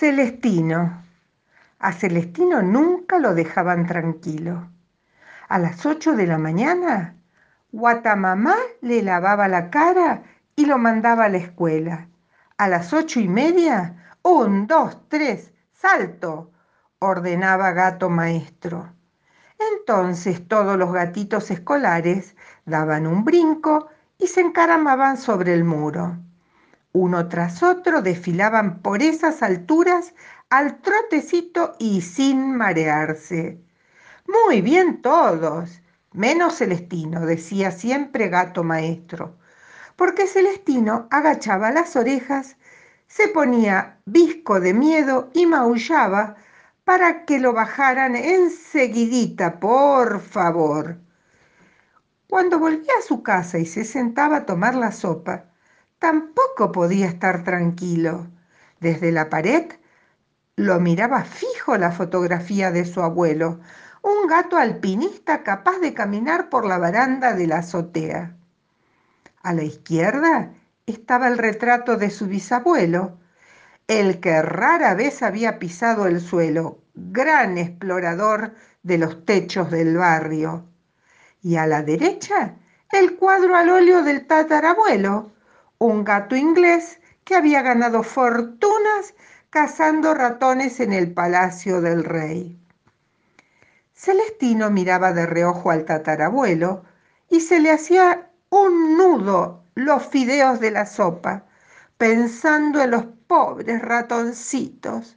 Celestino. A Celestino nunca lo dejaban tranquilo. A las ocho de la mañana, Guatamamá le lavaba la cara y lo mandaba a la escuela. A las ocho y media, un, dos, tres, salto, ordenaba gato maestro. Entonces todos los gatitos escolares daban un brinco y se encaramaban sobre el muro. Uno tras otro desfilaban por esas alturas al trotecito y sin marearse. Muy bien todos, menos Celestino, decía siempre gato maestro, porque Celestino agachaba las orejas, se ponía visco de miedo y maullaba para que lo bajaran enseguidita, por favor. Cuando volvía a su casa y se sentaba a tomar la sopa, tampoco podía estar tranquilo. Desde la pared lo miraba fijo la fotografía de su abuelo, un gato alpinista capaz de caminar por la baranda de la azotea. A la izquierda estaba el retrato de su bisabuelo, el que rara vez había pisado el suelo, gran explorador de los techos del barrio. Y a la derecha, el cuadro al óleo del tatarabuelo, un gato inglés que había ganado fortunas cazando ratones en el palacio del rey. Celestino miraba de reojo al tatarabuelo y se le hacía un nudo los fideos de la sopa, pensando en los pobres ratoncitos,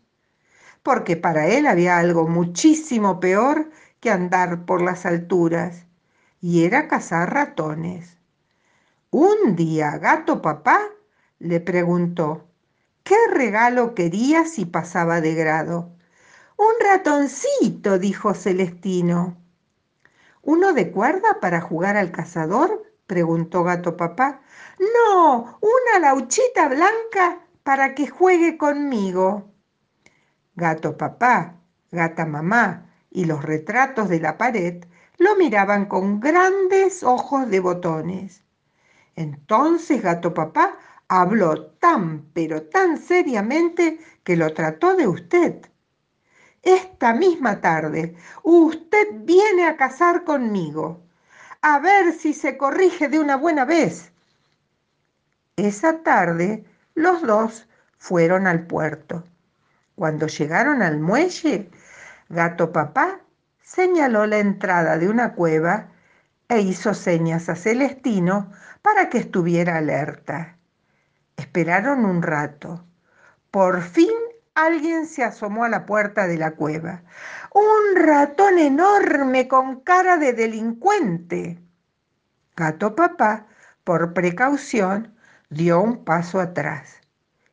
porque para él había algo muchísimo peor que andar por las alturas, y era cazar ratones. Un día Gato Papá le preguntó, ¿qué regalo quería si pasaba de grado? Un ratoncito, dijo Celestino. ¿Uno de cuerda para jugar al cazador? preguntó Gato Papá. No, una lauchita blanca para que juegue conmigo. Gato Papá, Gata Mamá y los retratos de la pared lo miraban con grandes ojos de botones. Entonces Gato Papá habló tan, pero tan seriamente que lo trató de usted. Esta misma tarde usted viene a casar conmigo, a ver si se corrige de una buena vez. Esa tarde los dos fueron al puerto. Cuando llegaron al muelle, Gato Papá señaló la entrada de una cueva e hizo señas a Celestino para que estuviera alerta. Esperaron un rato. Por fin alguien se asomó a la puerta de la cueva. Un ratón enorme con cara de delincuente. Gato papá, por precaución, dio un paso atrás.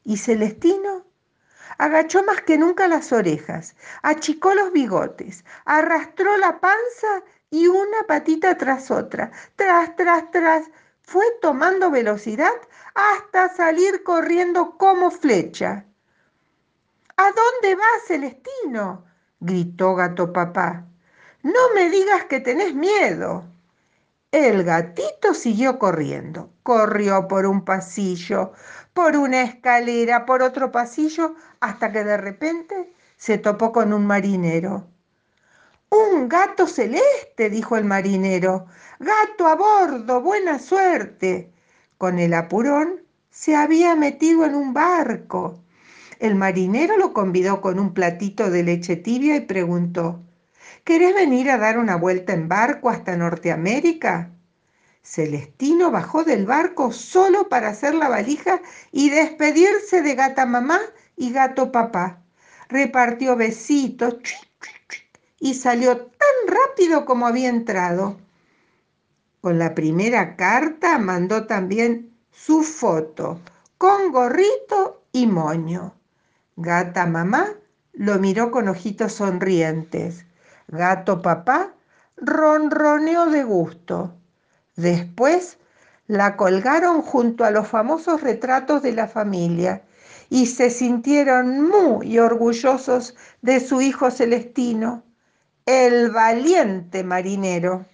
¿Y Celestino? Agachó más que nunca las orejas, achicó los bigotes, arrastró la panza y una patita tras otra, tras, tras, tras, fue tomando velocidad hasta salir corriendo como flecha. ¿A dónde vas, Celestino? gritó gato papá. No me digas que tenés miedo. El gatito siguió corriendo. Corrió por un pasillo, por una escalera, por otro pasillo, hasta que de repente se topó con un marinero. Un gato celeste, dijo el marinero. Gato a bordo, buena suerte. Con el apurón se había metido en un barco. El marinero lo convidó con un platito de leche tibia y preguntó, ¿Querés venir a dar una vuelta en barco hasta Norteamérica? Celestino bajó del barco solo para hacer la valija y despedirse de gata mamá y gato papá. Repartió besitos, y salió tan rápido como había entrado. Con la primera carta mandó también su foto, con gorrito y moño. Gata mamá lo miró con ojitos sonrientes. Gato papá ronroneó de gusto. Después la colgaron junto a los famosos retratos de la familia y se sintieron muy orgullosos de su hijo Celestino el valiente marinero.